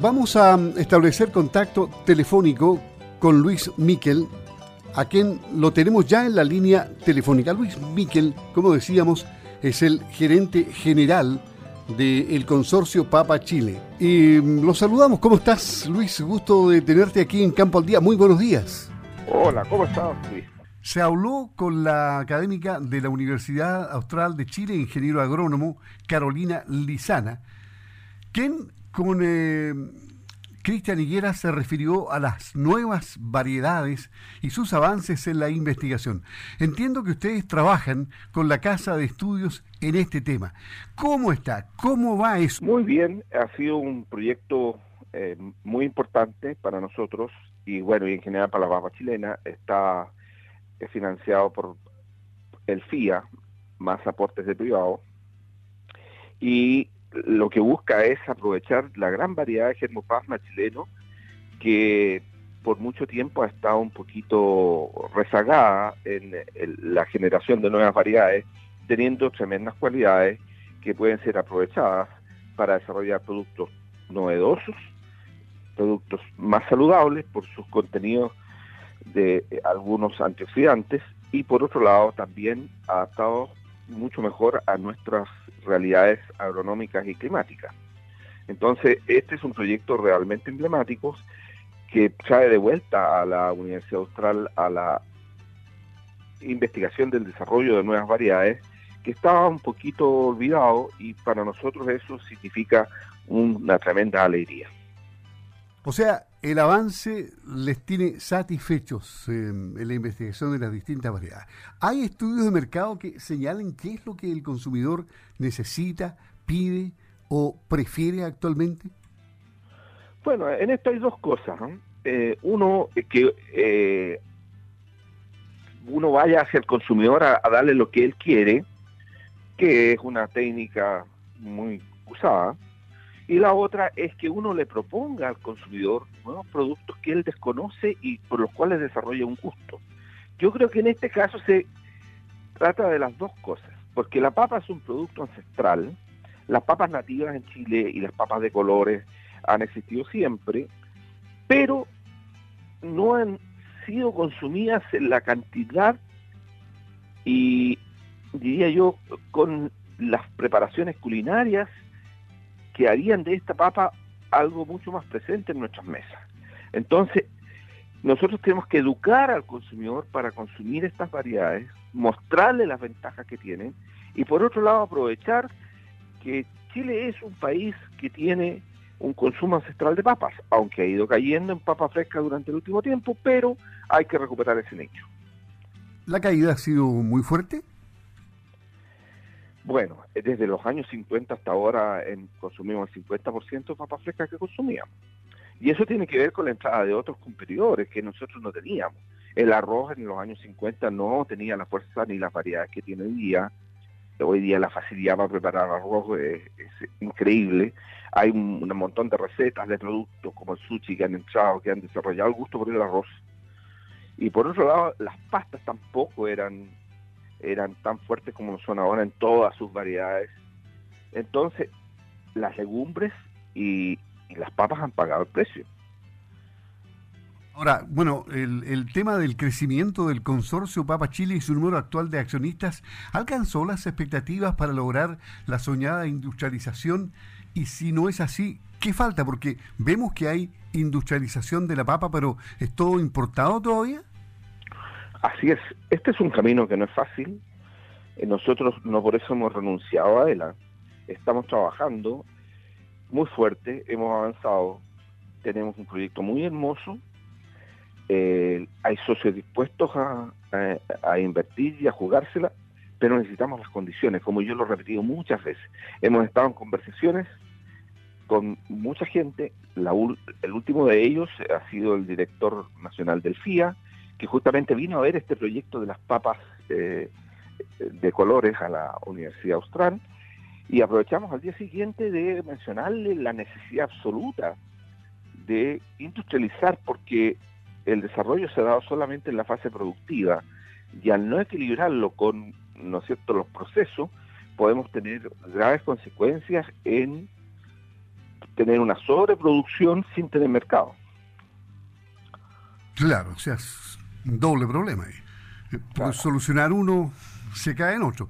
Vamos a establecer contacto telefónico con Luis Miquel, a quien lo tenemos ya en la línea telefónica. Luis Miquel, como decíamos, es el gerente general del consorcio Papa Chile. Y lo saludamos. ¿Cómo estás, Luis? Gusto de tenerte aquí en Campo al Día. Muy buenos días. Hola, ¿cómo estás, Luis? Se habló con la académica de la Universidad Austral de Chile, ingeniero agrónomo, Carolina Lizana, quien con eh, Cristian Higuera se refirió a las nuevas variedades y sus avances en la investigación. Entiendo que ustedes trabajan con la Casa de Estudios en este tema. ¿Cómo está? ¿Cómo va eso? Muy bien, ha sido un proyecto eh, muy importante para nosotros y bueno, y en general para la papa chilena. Está financiado por el FIA, más aportes de privado. Y lo que busca es aprovechar la gran variedad de germoplasma chileno que por mucho tiempo ha estado un poquito rezagada en, la generación de nuevas variedades, teniendo tremendas cualidades que pueden ser aprovechadas para desarrollar productos novedosos, productos más saludables por sus contenidos de algunos antioxidantes y por otro lado también adaptados mucho mejor a nuestras realidades agronómicas y climáticas. Entonces, este es un proyecto realmente emblemático que trae de vuelta a la Universidad Austral a la investigación del desarrollo de nuevas variedades que estaba un poquito olvidado y para nosotros eso significa una tremenda alegría. O sea, el avance les tiene satisfechos en la investigación de las distintas variedades. ¿Hay estudios de mercado que señalen qué es lo que el consumidor necesita, pide o prefiere actualmente? Bueno, en esto hay dos cosas. Eh, uno, que eh, uno vaya hacia el consumidor a darle lo que él quiere, que es una técnica muy usada y la otra es que uno le proponga al consumidor nuevos productos que él desconoce y por los cuales desarrolla un gusto. Yo creo que en este caso se trata de las dos cosas, porque la papa es un producto ancestral, las papas nativas en Chile y las papas de colores han existido siempre, pero no han sido consumidas en la cantidad y diría yo con las preparaciones culinarias que harían de esta papa algo mucho más presente en nuestras mesas. Entonces, nosotros tenemos que educar al consumidor para consumir estas variedades, mostrarle las ventajas que tienen y por otro lado aprovechar que Chile es un país que tiene un consumo ancestral de papas, aunque ha ido cayendo en papa fresca durante el último tiempo, pero hay que recuperar ese nicho. ¿La caída ha sido muy fuerte? Bueno, desde los años 50 hasta ahora en, consumimos el 50% de papas frescas que consumíamos. Y eso tiene que ver con la entrada de otros competidores que nosotros no teníamos. El arroz en los años 50 no tenía la fuerza ni las variedades que tiene hoy día. Hoy día la facilidad para preparar arroz es, increíble. Hay un, un, montón de recetas de productos como el sushi que han entrado, que han desarrollado el gusto por el arroz. Y por otro lado, las pastas tampoco eran eran tan fuertes como lo son ahora en todas sus variedades. Entonces, las legumbres y, las papas han pagado el precio. Ahora, bueno, el, el, tema del crecimiento del consorcio Papa Chile y su número actual de accionistas alcanzó las expectativas para lograr la soñada industrialización y si no es así, ¿qué falta? Porque vemos que hay industrialización de la papa, pero ¿es todo importado todavía? Así es, este es un camino que no es fácil. Eh, nosotros no por eso hemos renunciado a él. Estamos trabajando muy fuerte, hemos avanzado, tenemos un proyecto muy hermoso. Eh, hay socios dispuestos a, a, invertir y a jugársela, pero necesitamos las condiciones, como yo lo he repetido muchas veces. Hemos estado en conversaciones con mucha gente, la, el último de ellos ha sido el director nacional del FIA, que justamente vino a ver este proyecto de las papas eh, de colores a la Universidad Austral y aprovechamos al día siguiente de mencionarle la necesidad absoluta de industrializar porque el desarrollo se ha dado solamente en la fase productiva y al no equilibrarlo con ¿no es cierto? los procesos podemos tener graves consecuencias en tener una sobreproducción sin tener mercado. Claro, o sea, doble problema ahí. Por solucionar uno, se cae en otro.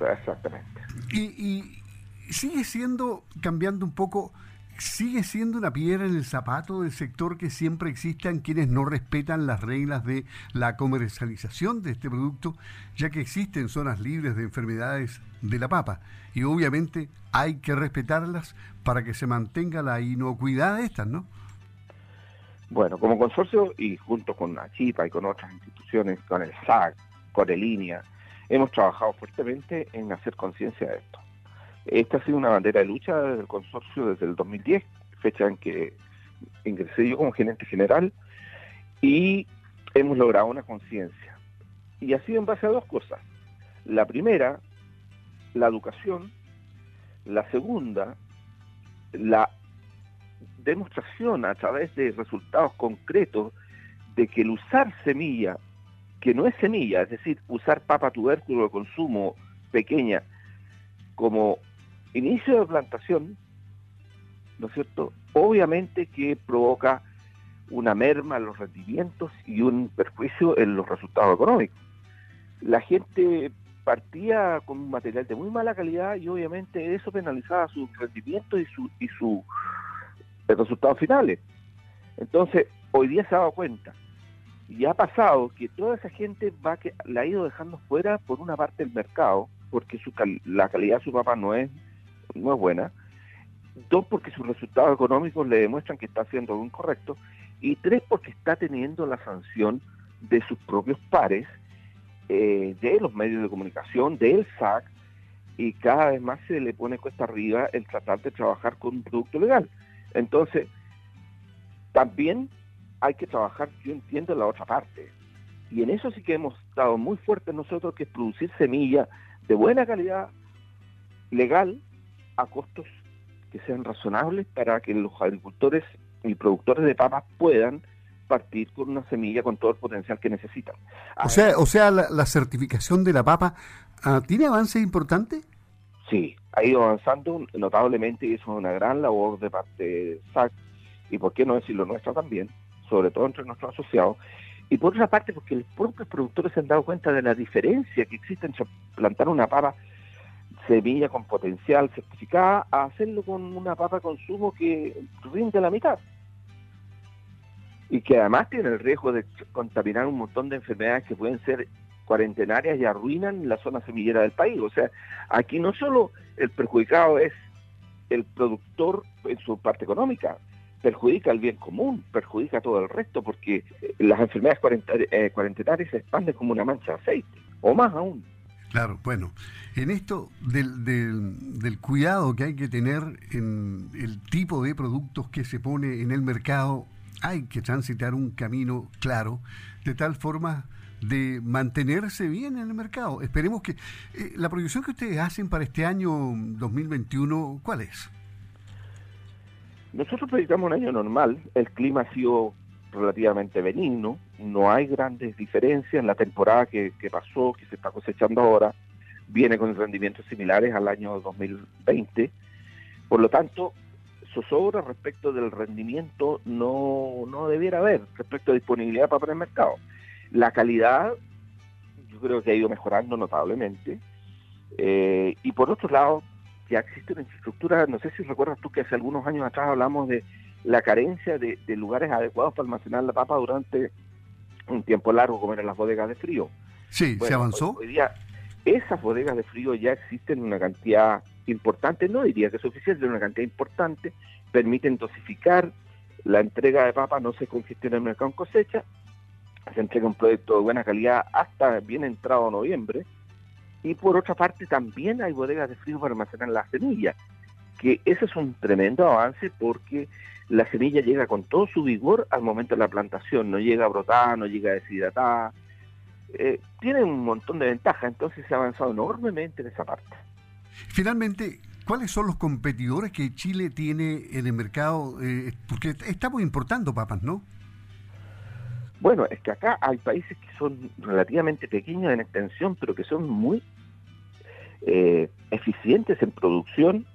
Exactamente. Y, y sigue siendo, cambiando un poco, sigue siendo una piedra en el zapato del sector que siempre existan quienes no respetan las reglas de la comercialización de este producto, ya que existen zonas libres de enfermedades de la papa y obviamente hay que respetarlas para que se mantenga la inocuidad de estas, ¿no? Bueno, como consorcio y junto con la Chipa y con otras instituciones, con el SAC, con el INEA, hemos trabajado fuertemente en hacer conciencia de esto. Esta ha sido una bandera de lucha del consorcio desde el 2010, fecha en que ingresé yo como gerente general, y hemos logrado una conciencia. Y ha sido en base a dos cosas. La primera, la educación. La segunda, la demostración a través de resultados concretos de que el usar semilla, que no es semilla, es decir, usar papa tubérculo de consumo pequeña como inicio de plantación, ¿no es cierto? Obviamente que provoca una merma en los rendimientos y un perjuicio en los resultados económicos. La gente partía con un material de muy mala calidad y obviamente eso penalizaba su rendimiento y su y su resultados finales. Entonces, hoy día se ha dado cuenta y ha pasado que toda esa gente va que la ha ido dejando fuera por una parte del mercado, porque su la calidad de su papa no es no es buena. Dos, porque sus resultados económicos le demuestran que está haciendo algo incorrecto. Y tres, porque está teniendo la sanción de sus propios pares, eh, de los medios de comunicación, del SAC, y cada vez más se le pone cuesta arriba el tratar de trabajar con un producto legal. Entonces, también hay que trabajar, yo entiendo, la otra parte. Y en eso sí que hemos estado muy fuertes nosotros, que es producir semilla de buena calidad, legal, a costos que sean razonables para que los agricultores y productores de papas puedan partir con una semilla con todo el potencial que necesitan. O sea, o sea la, certificación de la papa ah, tiene avances importantes. Sí, ha ido avanzando notablemente y eso es una gran labor de parte de SAC y por qué no decirlo nuestra también, sobre todo entre nuestros asociados. Y por otra parte, porque los propios productores se han dado cuenta de la diferencia que existe entre plantar una papa semilla con potencial certificada a hacerlo con una papa consumo que rinde la mitad. Y que además tiene el riesgo de contaminar un montón de enfermedades que pueden ser cuarentenarias y arruinan la zona semillera del país. O sea, aquí no solo el perjudicado es el productor en su parte económica, perjudica el bien común, perjudica todo el resto, porque las enfermedades eh, cuarentenarias se expanden como una mancha de aceite, o más aún. Claro, bueno, en esto del, del, cuidado que hay que tener en el tipo de productos que se pone en el mercado, hay que transitar un camino claro, de tal forma de mantenerse bien en el mercado. Esperemos que eh, la proyección que ustedes hacen para este año 2021, ¿cuál es? Nosotros proyectamos un año normal, el clima ha sido relativamente benigno, no hay grandes diferencias en la temporada que, pasó, que se está cosechando ahora, viene con rendimientos similares al año 2020, por lo tanto, zozobra respecto del rendimiento no, no debiera haber, respecto a disponibilidad para el mercado. La calidad, yo creo que ha ido mejorando notablemente, eh, y por otro lado, ya existe una infraestructura, no sé si recuerdas tú que hace algunos años atrás hablamos de la carencia de, lugares adecuados para almacenar la papa durante un tiempo largo, como eran las bodegas de frío. Sí, se avanzó. Hoy, día esas bodegas de frío ya existen en una cantidad importante, no diría que suficiente, pero una cantidad importante, permiten dosificar la entrega de papa, no se congestiona el mercado en cosecha, se entrega un producto de buena calidad hasta bien entrado noviembre, y por otra parte también hay bodegas de frío para almacenar las semillas, que ese es un tremendo avance porque la semilla llega con todo su vigor al momento de la plantación, no llega a brotar, no llega a deshidratar, eh, tiene un montón de ventajas, entonces se ha avanzado enormemente en esa parte. Finalmente, ¿cuáles son los competidores que Chile tiene en el mercado? Eh, porque estamos importando papas, ¿no? Bueno, es que acá hay países que son relativamente pequeños en extensión, pero que son muy eh, eficientes en producción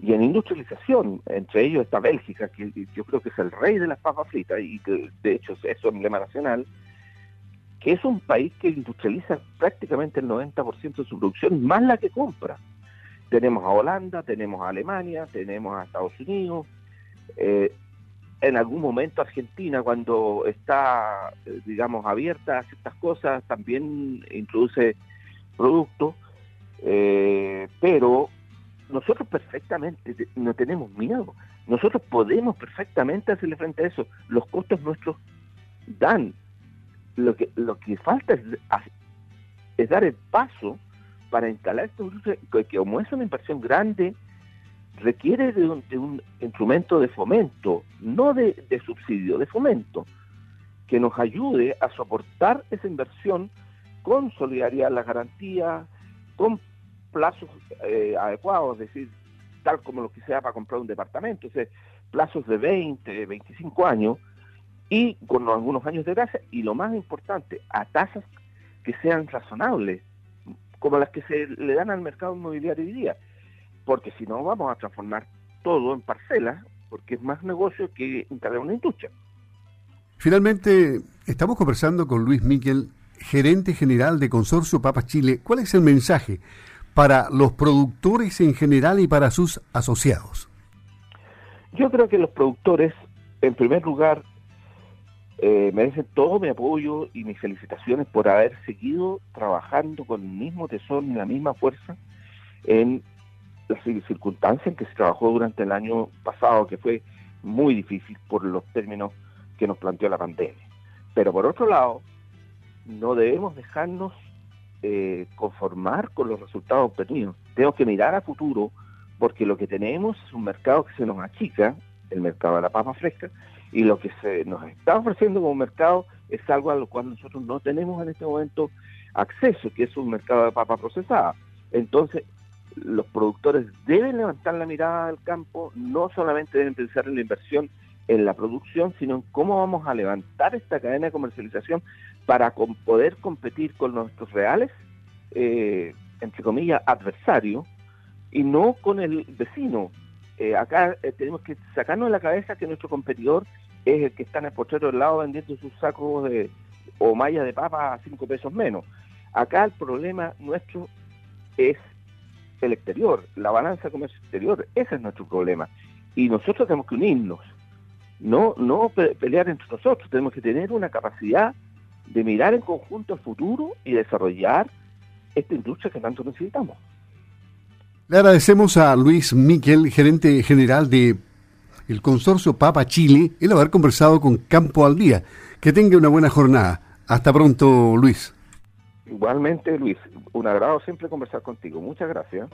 y en industrialización, entre ellos está Bélgica, que yo creo que es el rey de las papas fritas y que de hecho es su emblema nacional, que es un país que industrializa prácticamente el 90% de su producción, más la que compra. Tenemos a Holanda, tenemos a Alemania, tenemos a Estados Unidos, eh, en algún momento Argentina, cuando está, eh, digamos, abierta a ciertas cosas, también introduce productos, eh, pero nosotros perfectamente no tenemos miedo. Nosotros podemos perfectamente hacerle frente a eso. Los costos nuestros dan. Lo que, lo que falta es, es dar el paso para instalar esta industria, que como es una inversión grande, requiere de un, instrumento de fomento, no de, subsidio, de fomento, que nos ayude a soportar esa inversión con solidaridad la garantía, con plazos eh, adecuados, es decir, tal como lo que sea para comprar un departamento, es plazos de 20, 25 años y con algunos años de gracia y lo más importante, a tasas que sean razonables, como las que se le dan al mercado inmobiliario hoy día, porque si no vamos a transformar todo en parcelas, porque es más negocio que instalar una industria. Finalmente, estamos conversando con Luis Miquel, gerente general de Consorcio Papas Chile. ¿Cuál es el mensaje para los productores en general y para sus asociados? Yo creo que los productores, en primer lugar, eh, merecen todo mi apoyo y mis felicitaciones por haber seguido trabajando con el mismo tesón y la misma fuerza en las circunstancias en que se trabajó durante el año pasado, que fue muy difícil por los términos que nos planteó la pandemia. Pero por otro lado, no debemos dejarnos eh, conformar con los resultados obtenidos. Tenemos que mirar a futuro porque lo que tenemos es un mercado que se nos achica, el mercado de la papa fresca, y lo que se nos está ofreciendo como mercado es algo a lo cual nosotros no tenemos en este momento acceso, que es un mercado de papa procesada. Entonces, los productores deben levantar la mirada al campo, no solamente deben pensar en la inversión en la producción, sino en cómo vamos a levantar esta cadena de comercialización para poder competir con nuestros reales, eh, entre comillas, adversarios, y no con el vecino. Eh, acá eh, tenemos que sacarnos de la cabeza que nuestro competidor es el que está en el potrero del lado vendiendo sus sacos de, o mallas de papa a cinco pesos menos. Acá el problema nuestro es el exterior, la balanza comercio exterior, ese es nuestro problema. Y nosotros tenemos que unirnos, no, no pelear entre nosotros, tenemos que tener una capacidad de mirar en conjunto al futuro y desarrollar esta industria que tanto necesitamos. Le agradecemos a Luis Miquel, gerente general de el consorcio Papa Chile, el haber conversado con Campo al Día. Que tenga una buena jornada. Hasta pronto, Luis. Igualmente, Luis, un agrado siempre conversar contigo. Muchas gracias.